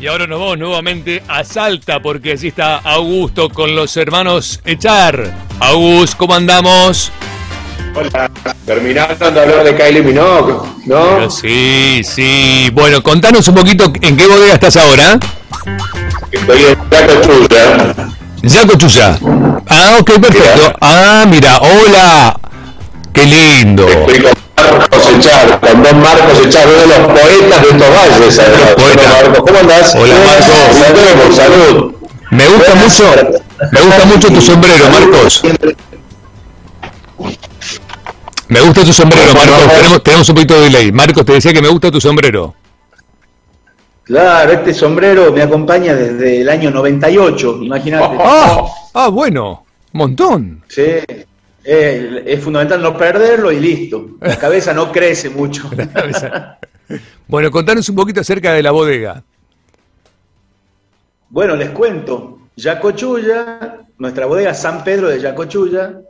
Y ahora nos vamos nuevamente a Salta porque allí está Augusto con los hermanos Echar. August, ¿cómo andamos? Hola, terminando de hablar de Kylie Minogue, ¿no? Pero sí, sí. Bueno, contanos un poquito en qué bodega estás ahora. Estoy en Yacochuya. Yacochuya. Ah, ok, perfecto. Ah, mira, hola. Qué lindo. Estoy con Marcos Echar, con Don Marcos Echar, uno de los poetas de estos valles. además. poeta. ¿cómo andás? Hola, Marcos. Salud, salud. Me gusta mucho, me gusta mucho tu sombrero, Marcos. Me gusta tu sombrero, Marcos. Tenemos, tenemos un poquito de delay. Marcos, te decía que me gusta tu sombrero. Claro, este sombrero me acompaña desde el año 98, imagínate. Ah, ah, bueno, montón. Sí, eh, es fundamental no perderlo y listo. La cabeza no crece mucho. Bueno, contanos un poquito acerca de la bodega. Bueno, les cuento. Yacochulla, nuestra bodega San Pedro de Yacochulla,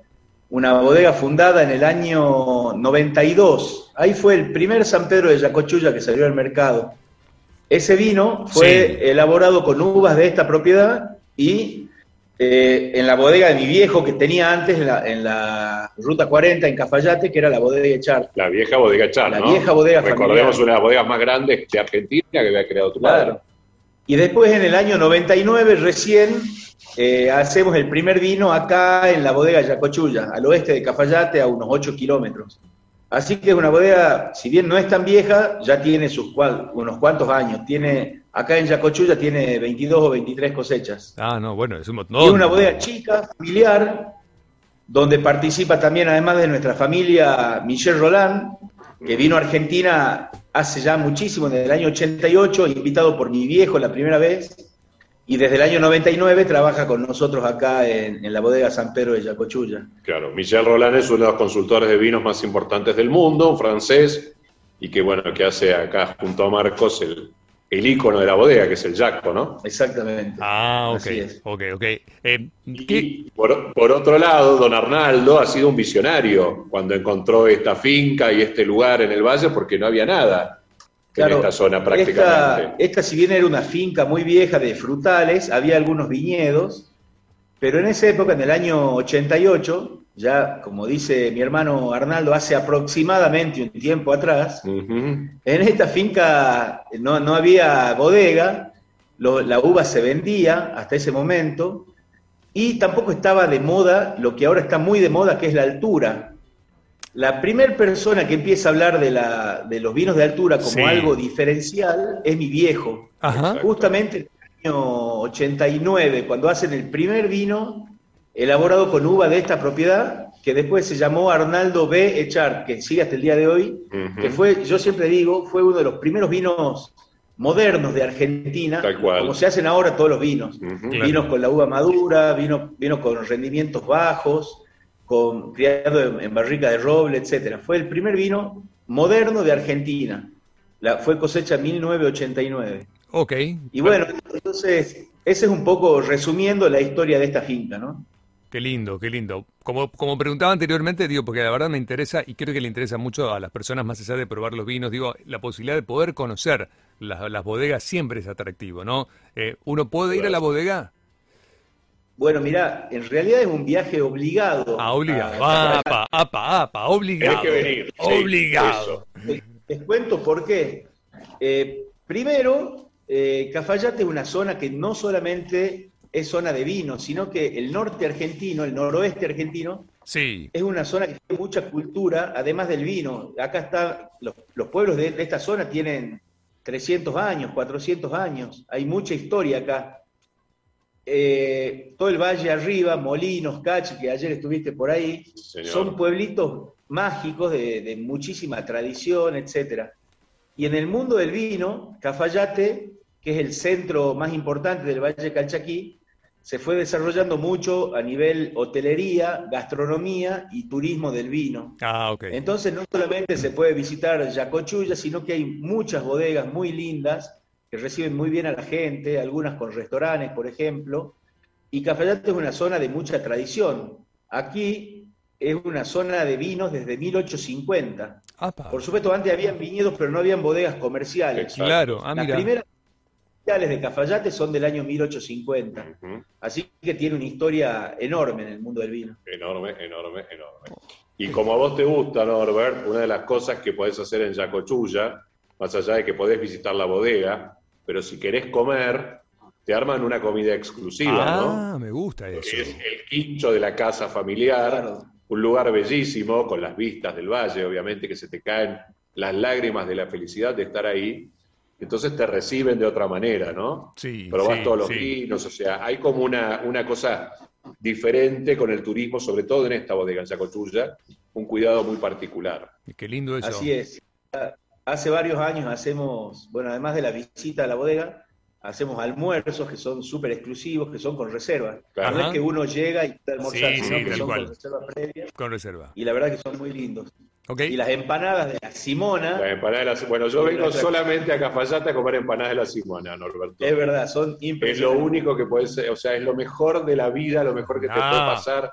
una bodega fundada en el año 92. Ahí fue el primer San Pedro de Yacochulla que salió al mercado. Ese vino fue Sí. elaborado con uvas de esta propiedad y eh, en la bodega de mi viejo que tenía antes en la, en la Ruta 40 en Cafayate, que era la bodega Echar. La vieja bodega Char, La ¿no? vieja bodega Recordemos familiar. una de las bodegas más grandes de Argentina que había creado tu padre. Claro. Y después en el año 99 recién eh, hacemos el primer vino acá en la bodega Yacochulla, al oeste de Cafayate, a unos 8 kilómetros. Así que es una bodega, si bien no es tan vieja, ya tiene sus cual- unos cuantos años. Tiene, acá en Yacochulla tiene 22 o 23 cosechas. Ah, no, bueno, es un montón. Y es una bodega chica, familiar, donde participa también, además de nuestra familia, Michelle Roland, que vino a Argentina hace ya muchísimo, desde el año 88, invitado por mi viejo la primera vez, y desde el año 99 trabaja con nosotros acá en, en la bodega San Pedro de Yacochulla. Claro, Michel Roland es uno de los consultores de vinos más importantes del mundo, un francés, y que bueno, que hace acá junto a Marcos el, el ícono de la bodega, que es el Jaco, ¿no? Exactamente. Ah, ok, Así es. ok, ok. Eh. Y por, por otro lado, don Arnaldo ha sido un visionario cuando encontró esta finca y este lugar en el valle porque no había nada en esta zona prácticamente. Esta, esta, si bien era una finca muy vieja de frutales, había algunos viñedos, pero en esa época, en el año 88, ya como dice mi hermano Arnaldo, hace aproximadamente un tiempo atrás, en esta finca no, no había bodega, lo- la uva se vendía hasta ese momento, y tampoco estaba de moda lo que ahora está muy de moda, que es la altura. La primera persona que empieza a hablar de, la, de los vinos de altura como Sí. algo diferencial es mi viejo. Ajá. Justamente en el año 89, cuando hacen el primer vino elaborado con uva de esta propiedad, que después se llamó Arnaldo B. Echar, que sigue hasta el día de hoy, que fue, yo siempre digo, fue uno de los primeros vinos modernos de Argentina, Tal cual. como se hacen ahora todos los vinos. Vinos con la uva madura, vino, vino con rendimientos bajos, con, criado en, en barrica de roble, etcétera. Fue el primer vino moderno de Argentina. La, fue cosecha en 1989. Ok. Y bueno, entonces, ese es un poco resumiendo la historia de esta finca, ¿no? Qué lindo, qué lindo. Como, como preguntaba anteriormente, digo, porque la verdad me interesa y creo que le interesa mucho a las personas más allá de probar los vinos, digo, la posibilidad de poder conocer las, las bodegas siempre es atractivo, ¿no? Eh, ¿Uno puede ir a la bodega? Bueno, mira, en realidad es un viaje obligado. Ah, obligado. a- Apa, apa, apa, obligado. Tenés que venir, Obligado. Les, les cuento por qué. Eh, primero, eh, Cafayate es una zona que no solamente es zona de vino, sino que el norte argentino, el noroeste argentino, Sí, es una zona que tiene mucha cultura, además del vino. Acá está, los, los pueblos de, de esta zona tienen 300 años, 400 años, hay mucha historia acá. Eh, todo el valle arriba, Molinos, Cachi, que ayer estuviste por ahí, Señor. son pueblitos mágicos de, de muchísima tradición, etcétera. Y en el mundo del vino, Cafayate, que es el centro más importante del Valle Calchaquí, se fue desarrollando mucho a nivel hotelería, gastronomía y turismo del vino. ah, ok. Entonces no solamente se puede visitar Yacochulla, sino que hay muchas bodegas muy lindas que reciben muy bien a la gente, algunas con restaurantes, por ejemplo. Y Cafayate es una zona de mucha tradición. Aquí es una zona de vinos desde 1850. Apa. Por supuesto, antes habían viñedos, pero no habían bodegas comerciales. Claro, ah, La mira. De Cafayate son del año 1850. Así que tiene una historia enorme en el mundo del vino. Enorme, enorme, enorme. Y como a vos te gusta, Norbert, una de las cosas que podés hacer en Yacochulla, más allá de que podés visitar la bodega, pero si querés comer, te arman una comida exclusiva, ah, me gusta eso. Es el quincho de la casa familiar, un lugar bellísimo, con las vistas del valle, obviamente, que se te caen las lágrimas de la felicidad de estar ahí. Entonces te reciben de otra manera, ¿no? Sí. Probás todos los vinos, o sea, hay como una, una cosa diferente con el turismo, sobre todo en esta bodega en Chacochulla, un cuidado muy particular. Qué lindo eso. Así es. Hace varios años hacemos, bueno, además de la visita a la bodega, hacemos almuerzos que son súper exclusivos, que son con reserva. Claro. No es que uno llega y puede almorzar, sino que son con reserva previa. Con reserva. Y la verdad que son muy lindos. Y las empanadas de la Simona. Las empanadas de la, bueno, yo vengo solamente a Cafayate a comer empanadas de la Simona, Norberto. Es verdad, son impresionantes. Es lo único que puede ser, o sea, es lo mejor de la vida, lo mejor que te puede pasar.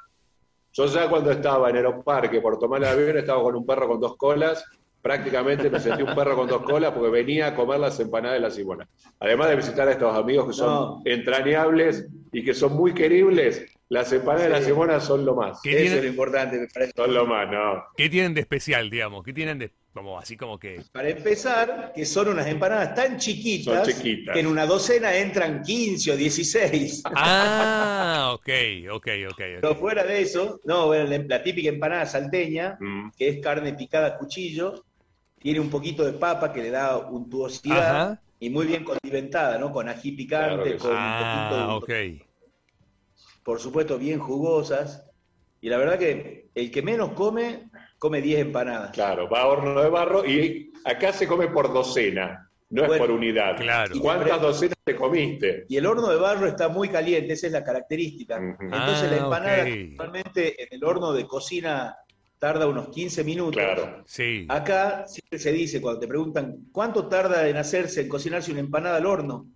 Yo ya cuando estaba en Aeroparque por tomar el avión estaba con un perro con dos colas prácticamente me sentí un perro con dos colas porque venía a comer las empanadas de la Simona. Además de visitar a estos amigos que son entrañables y que son muy queribles, las empanadas de la Simona son lo más. Eso es lo importante, me parece. Son lo más, ¿no? ¿Qué tienen de especial, digamos? ¿Qué tienen de, como así como que...? Para empezar, que son unas empanadas tan chiquitas, que en una docena entran 15 o 16. Ah, ok, ok, ok. okay. Pero fuera de eso, no, bueno, la típica empanada salteña, mm. que es carne picada a cuchillo, tiene un poquito de papa que le da untuosidad y muy bien condimentada, ¿no? Con ají picante, con un poquito de... Por supuesto, bien jugosas. Y la verdad que el que menos come, come 10 empanadas. Claro, va a horno de barro y acá se come por docena, no es por unidad. Claro. ¿Cuántas docenas te comiste? Y el horno de barro está muy caliente, esa es la característica. Entonces la ah, empanada, normalmente en el horno de cocina tarda unos 15 minutos. Claro, sí. Acá siempre se dice, cuando te preguntan, ¿cuánto tarda en hacerse, en cocinarse una empanada al horno?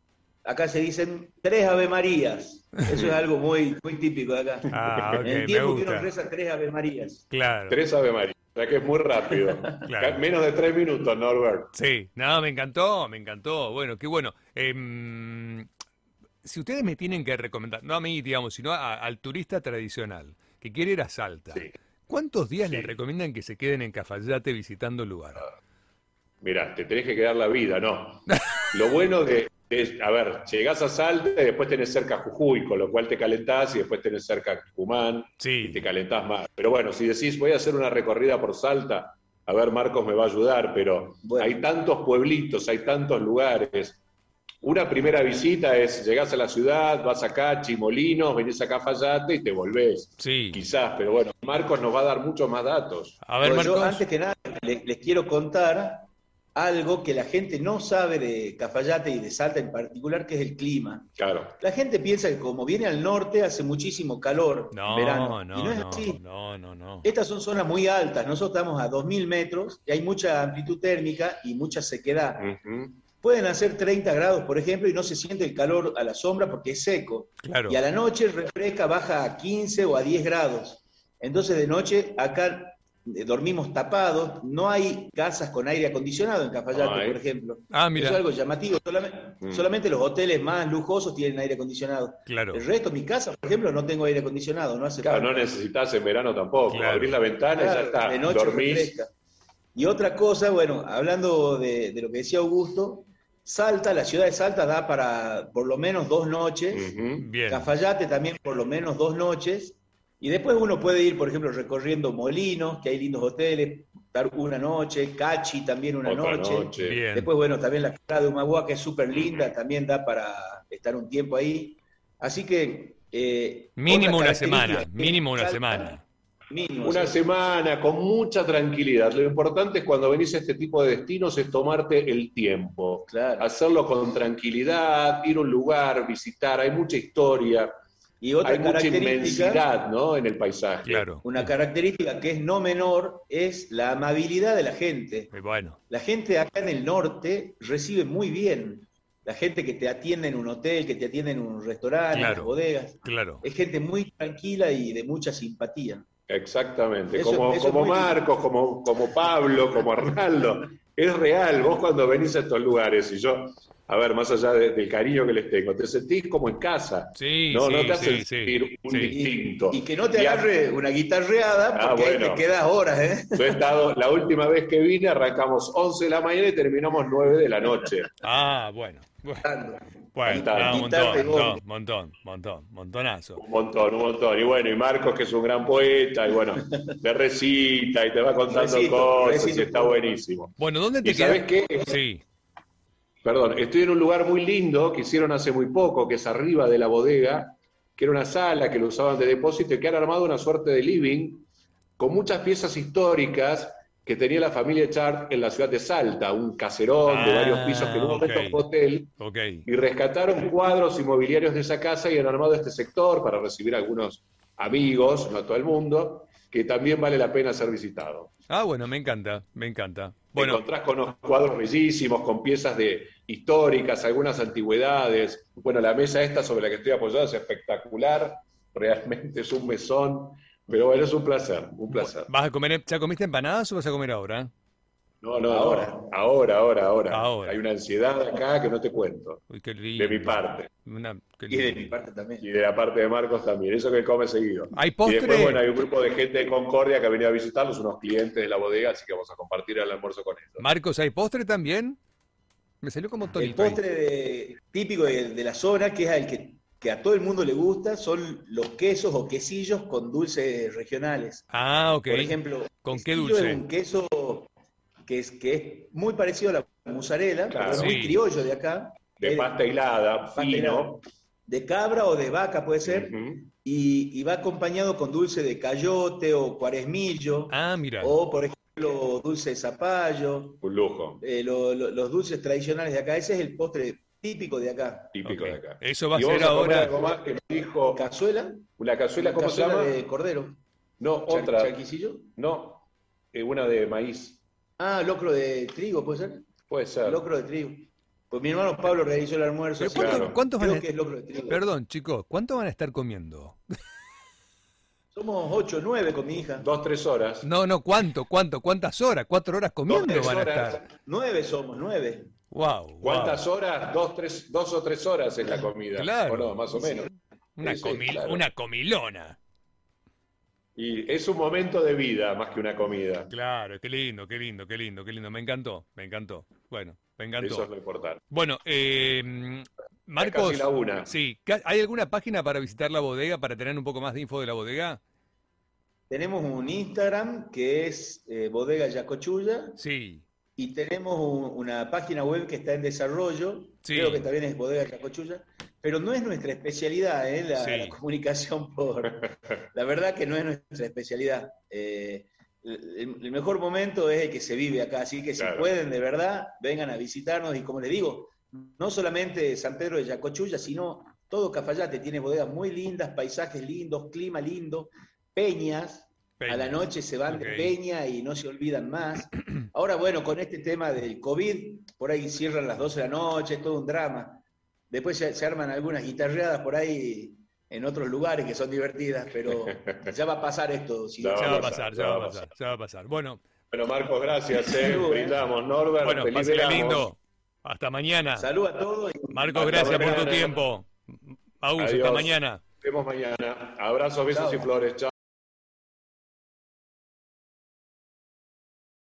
Acá se dicen tres Ave Marías. Eso es algo muy, muy típico de acá. Ah, en el tiempo que uno reza tres Ave Marías. Claro. Tres Ave Marías. O sea que es muy rápido. Menos de tres minutos, Norbert. Sí, no, me encantó, me encantó. Bueno, qué bueno. Em, si ustedes me tienen que recomendar, no a mí, digamos, sino al turista tradicional que quiere ir a Salta. Sí ¿Cuántos días les recomiendan que se queden en Cafayate visitando el lugar? Mira, te tenés que quedar la vida, no. Lo bueno de, a ver, llegás a Salta y después tenés cerca Jujuy, con lo cual te calentás y después tenés cerca Tucumán sí. y te calentás más. Pero bueno, si decís voy a hacer una recorrida por Salta, a ver, Marcos me va a ayudar, pero hay tantos pueblitos, hay tantos lugares, una primera visita es, llegás a la ciudad, vas acá, Chimolinos, venís acá a Fallate y te volvés. Sí. Quizás, pero bueno, Marcos nos va a dar muchos más datos. A ver, Marcos. Yo antes que nada les, quiero contar algo que la gente no sabe de Cafayate y de Salta en particular, que es el clima. Claro. La gente piensa que como viene al norte hace muchísimo calor no, en verano. No, y no es no, así. No, no, no. Estas son zonas muy altas. Nosotros estamos a 2.000 metros y hay mucha amplitud térmica y mucha sequedad. Pueden hacer 30 grados, por ejemplo, y no se siente el calor a la sombra porque es seco. Claro. Y a la noche refresca, baja a 15 o a 10 grados. Entonces de noche acá dormimos tapados, no hay casas con aire acondicionado en Cafayate, por ejemplo. Ah, mira. Eso es algo llamativo. Mm. Solamente, los hoteles más lujosos tienen aire acondicionado. Claro. El resto, mi casa, por ejemplo, no tengo aire acondicionado, no hace Claro, no necesitas en verano tampoco. Claro. Abrís la ventana y ya está. De noche dormís. Refresca. Y otra cosa, bueno, hablando de, de, lo que decía Augusto, Salta, la ciudad de Salta da para por lo menos dos noches. Cafayate también por lo menos dos noches. Y después uno puede ir, por ejemplo, recorriendo Molinos, que hay lindos hoteles, dar una noche, Cachi también una noche. Después, bueno, también la ciudad de Humagua, que es súper linda, también da para estar un tiempo ahí. Así que... Eh, mínimo una semana, mínimo una semana una semana con mucha tranquilidad. Lo importante es cuando venís a este tipo de destinos es tomarte el tiempo, hacerlo con tranquilidad, ir a un lugar, visitar, hay mucha historia. Y otra Hay mucha inmensidad ¿no? en el paisaje. Claro. Una característica que es no menor es la amabilidad de la gente. bueno. La gente acá en el norte recibe muy bien. La gente que te atiende en un hotel, que te atiende en un restaurante, en bodegas. Claro. Es gente muy tranquila y de mucha simpatía. Exactamente, como, como Marcos, como, como Pablo, como Arnaldo. Es real, vos cuando venís a estos lugares, y yo a ver, más allá del cariño que les tengo, te sentís como en casa. Sí, no, sí, no te hace sí, sentir un sí. distinto. Y, y que no te agarre una guitarreada Ah, porque ahí te quedas horas, ¿eh? Yo he estado, la última vez que vine arrancamos 11 de la mañana y terminamos 9 de la noche. Ah, bueno. Bueno, bueno, no, un montón, montón, montón, montón, montonazo. Un montón, un montón. Y bueno, y Marcos, que es un gran poeta, y bueno, te recita y te va contando Recito, cosas recito. y está buenísimo. Bueno, ¿dónde te ¿Y sabes quedas? qué? Sí. Perdón, estoy en un lugar muy lindo que hicieron hace muy poco, que es arriba de la bodega, que era una sala que lo usaban de depósito y que han armado una suerte de living con muchas piezas históricas que tenía la familia Chart en la ciudad de Salta, un caserón de Ah, varios pisos que en un momento ok. fue hotel, y rescataron cuadros inmobiliarios de esa casa y han armado este sector para recibir a algunos amigos, no a todo el mundo, que también vale la pena ser visitado. Ah, bueno, me encanta, me encanta. Te Bueno, encontrás con unos cuadros bellísimos, con piezas de históricas, algunas antigüedades. Bueno, la mesa esta sobre la que estoy apoyado es espectacular, realmente es un mesón, pero bueno, es un placer, un placer. ¿vas a comer, ya comiste empanadas o vas a comer ahora? No, no, Ahora. ahora, ahora, ahora, ahora. Ahora. Hay una ansiedad acá que no te cuento, Uy, qué lindo. de mi parte. Una- qué Y de mi parte también. Y de la parte de Marcos también, eso que come seguido. ¿Hay Y postre? después, bueno, hay un grupo de gente de Concordia que ha venido a visitarlos, unos clientes de la bodega, así que vamos a compartir el almuerzo con ellos. Marcos, ¿hay postre también? Me salió como El tonito. ahí. postre de- típico de, de la zona, que es el que, que a todo el mundo le gusta, son los quesos o quesillos con dulces regionales. Ah, ok. Por ejemplo, ¿Con qué dulce? Es un queso que es, que es muy parecido a la mozzarella, Claro. pero es muy criollo de acá. De pasta hilada, fino. De cabra o de vaca puede ser, y, y va acompañado con dulce de cayote o cuaresmillo, Ah, mira. o por ejemplo dulce de zapallo, Un lujo, eh, lo- lo- los dulces tradicionales de acá. Ese es el postre típico de acá. típico de acá. Eso va a y ser comer ahora. algo más que me dijo, Cazuela, una cazuela, ¿cómo se llama? de cordero. No, otra. charquicillo. No, eh, una de maíz. Ah, locro de trigo, ¿puede ser? Puede ser. Locro de trigo. Pues mi hermano Pablo realizó el almuerzo. Pero así ¿cuánto- que claro. cuántos van a- que es locro de trigo. Perdón, chicos, ¿cuánto van a estar comiendo? Somos ocho nueve con mi hija. Dos, tres horas. No, no, ¿cuánto? ¿Cuánto? ¿Cuántas horas? ¿Cuatro horas comiendo van a horas. estar? Nueve somos, nueve. Wow. ¿Cuántas horas? Dos, tres, dos o tres horas es la comida. Claro. O no, más o menos. Una, Sí, sí, comil- claro. una comilona. Y es un momento de vida más que una comida. Claro, qué lindo, qué lindo, qué lindo, qué lindo. Me encantó, me encantó. Bueno, me Eso encantó. es lo importante. Bueno, eh, Marcos, casi la una. sí, ¿hay alguna página para visitar la bodega, para tener un poco más de info de la bodega? Tenemos un Instagram que es eh, Bodega Yacochulla Sí, y tenemos un- una página web que está en desarrollo. Sí. Creo que también es Bodega Yacochulla. Pero no es nuestra especialidad, ¿eh? la, Sí. la comunicación por... La verdad que no es nuestra especialidad. Eh, el, el mejor momento es el que se vive acá, así que si pueden de verdad, vengan a visitarnos y como les digo, no solamente San Pedro de Yacochulla, sino todo Cafayate tiene bodegas muy lindas, paisajes lindos, clima lindo, peñas, a la noche se van de peña y no se olvidan más. Ahora, bueno, con este tema del COVID, por ahí cierran las 12 de la noche, es todo un drama. Después se, se arman algunas guitarreadas por ahí en otros lugares que son divertidas, pero ya va a pasar esto. si- Ya ya va a pasar, ya va a pasar, ya va a pasar. Bueno, Bueno, Marcos, gracias. Eh. Brindamos. Norbert, bueno, verano. lindo. Hasta mañana. Salud a todos. y- Marcos, Hasta gracias por tu tiempo. Agus, hasta mañana. Nos vemos mañana. Abrazos, besos Chao. y flores. Chao.